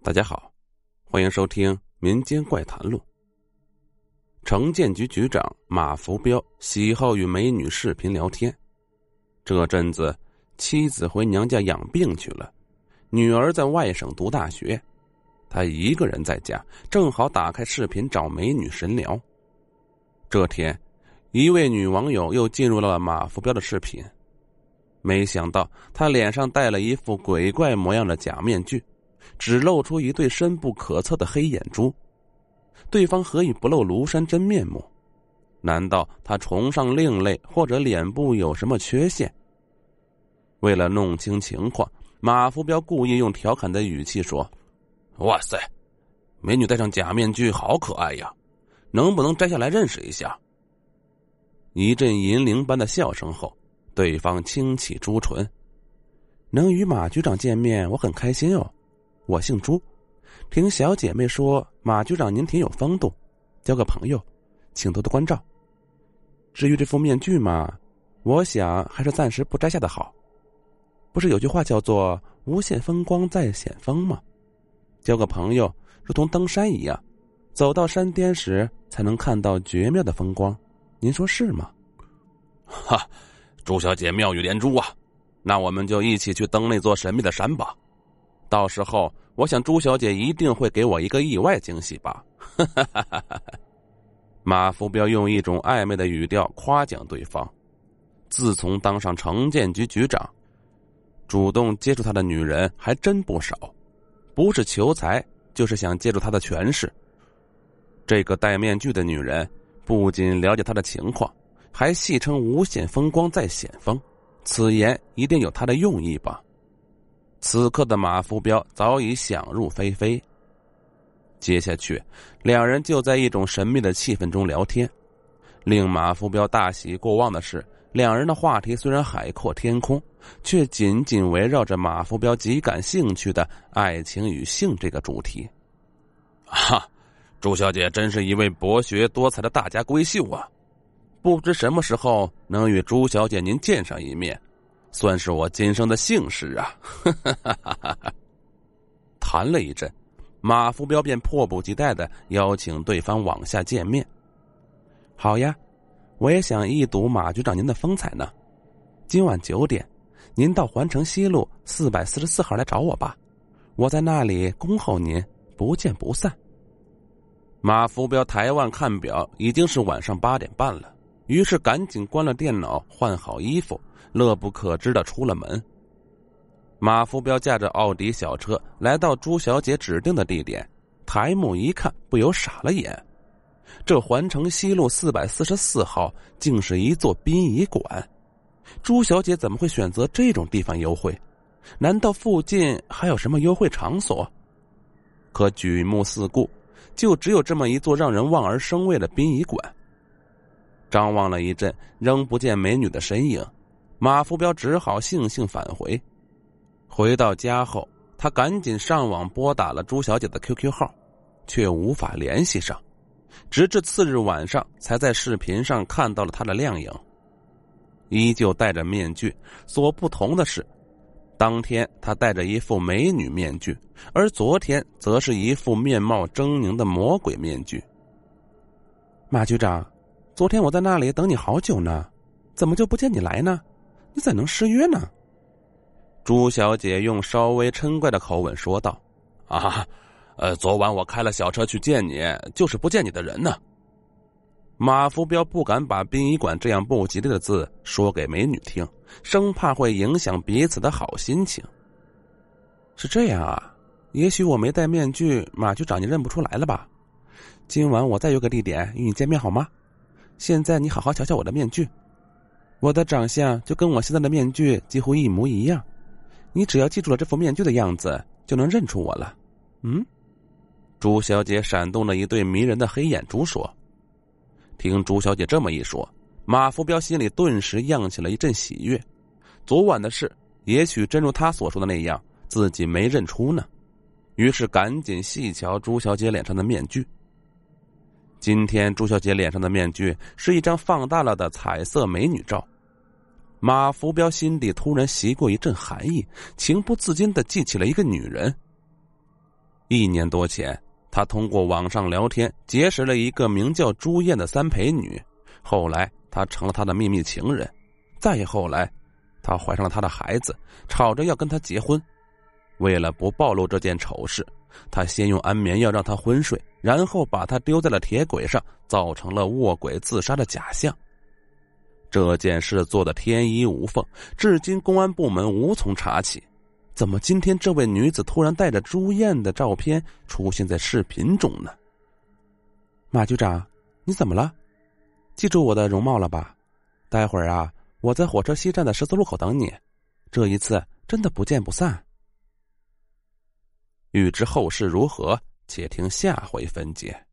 大家好，欢迎收听《民间怪谈录》。城建局局长马福彪喜好与美女视频聊天。这阵子，妻子回娘家养病去了，女儿在外省读大学，他一个人在家，正好打开视频找美女神聊。这天，一位女网友又进入了马福彪的视频，没想到他脸上戴了一副鬼怪模样的假面具。只露出一对深不可测的黑眼珠，对方何以不露庐山真面目？难道他崇尚另类，或者脸部有什么缺陷？为了弄清情况，马福彪故意用调侃的语气说：“哇塞，美女戴上假面具好可爱呀，能不能摘下来认识一下？”一阵银铃般的笑声后，对方轻启朱唇：“能与马局长见面，我很开心哦。”我姓朱，听小姐妹说马局长您挺有风度，交个朋友，请多多关照。至于这副面具嘛，我想还是暂时不摘下的好。不是有句话叫做“无限风光在险峰”吗？交个朋友如同登山一样，走到山巅时才能看到绝妙的风光，您说是吗？哈，朱小姐妙语连珠啊，那我们就一起去登那座神秘的山吧。到时候，我想朱小姐一定会给我一个意外惊喜吧。马福彪用一种暧昧的语调夸奖对方。自从当上城建局局长，主动接触他的女人还真不少，不是求财，就是想借助他的权势。这个戴面具的女人不仅了解他的情况，还戏称“无限风光在险峰”，此言一定有他的用意吧。此刻的马福彪早已想入非非。接下去，两人就在一种神秘的气氛中聊天。令马福彪大喜过望的是，两人的话题虽然海阔天空，却紧紧围绕着马福彪极感兴趣的爱情与性这个主题。哈，朱小姐真是一位博学多才的大家闺秀啊！不知什么时候能与朱小姐您见上一面。算是我今生的幸事啊！哈哈哈哈哈谈了一阵，马福彪便迫不及待的邀请对方往下见面。好呀，我也想一睹马局长您的风采呢。今晚九点，您到环城西路四百四十四号来找我吧，我在那里恭候您，不见不散。马福彪抬腕看表，已经是晚上八点半了，于是赶紧关了电脑，换好衣服。乐不可支的出了门。马福彪驾着奥迪小车来到朱小姐指定的地点，抬目一看，不由傻了眼。这环城西路四百四十四号竟是一座殡仪馆，朱小姐怎么会选择这种地方幽会？难道附近还有什么幽会场所？可举目四顾，就只有这么一座让人望而生畏的殡仪馆。张望了一阵，仍不见美女的身影。马福彪只好悻悻返回。回到家后，他赶紧上网拨打了朱小姐的 QQ 号，却无法联系上。直至次日晚上，才在视频上看到了她的靓影，依旧戴着面具。所不同的是，当天她戴着一副美女面具，而昨天则是一副面貌狰狞的魔鬼面具。马局长，昨天我在那里等你好久呢，怎么就不见你来呢？你怎能失约呢？朱小姐用稍微嗔怪的口吻说道：“啊，呃，昨晚我开了小车去见你，就是不见你的人呢。”马福彪不敢把殡仪馆这样不吉利的字说给美女听，生怕会影响彼此的好心情。是这样啊，也许我没戴面具，马局长你认不出来了吧？今晚我再约个地点与你见面好吗？现在你好好瞧瞧我的面具。我的长相就跟我现在的面具几乎一模一样，你只要记住了这副面具的样子，就能认出我了。嗯，朱小姐闪动了一对迷人的黑眼珠，说：“听朱小姐这么一说，马福彪心里顿时漾起了一阵喜悦。昨晚的事，也许真如他所说的那样，自己没认出呢。于是赶紧细瞧朱小姐脸上的面具。”今天朱小姐脸上的面具是一张放大了的彩色美女照，马福彪心底突然袭过一阵寒意，情不自禁的记起了一个女人。一年多前，他通过网上聊天结识了一个名叫朱燕的三陪女，后来他成了他的秘密情人，再后来，他怀上了他的孩子，吵着要跟他结婚。为了不暴露这件丑事，他先用安眠药让她昏睡，然后把他丢在了铁轨上，造成了卧轨自杀的假象。这件事做的天衣无缝，至今公安部门无从查起。怎么今天这位女子突然带着朱燕的照片出现在视频中呢？马局长，你怎么了？记住我的容貌了吧？待会儿啊，我在火车西站的十字路口等你。这一次真的不见不散。欲知后事如何，且听下回分解。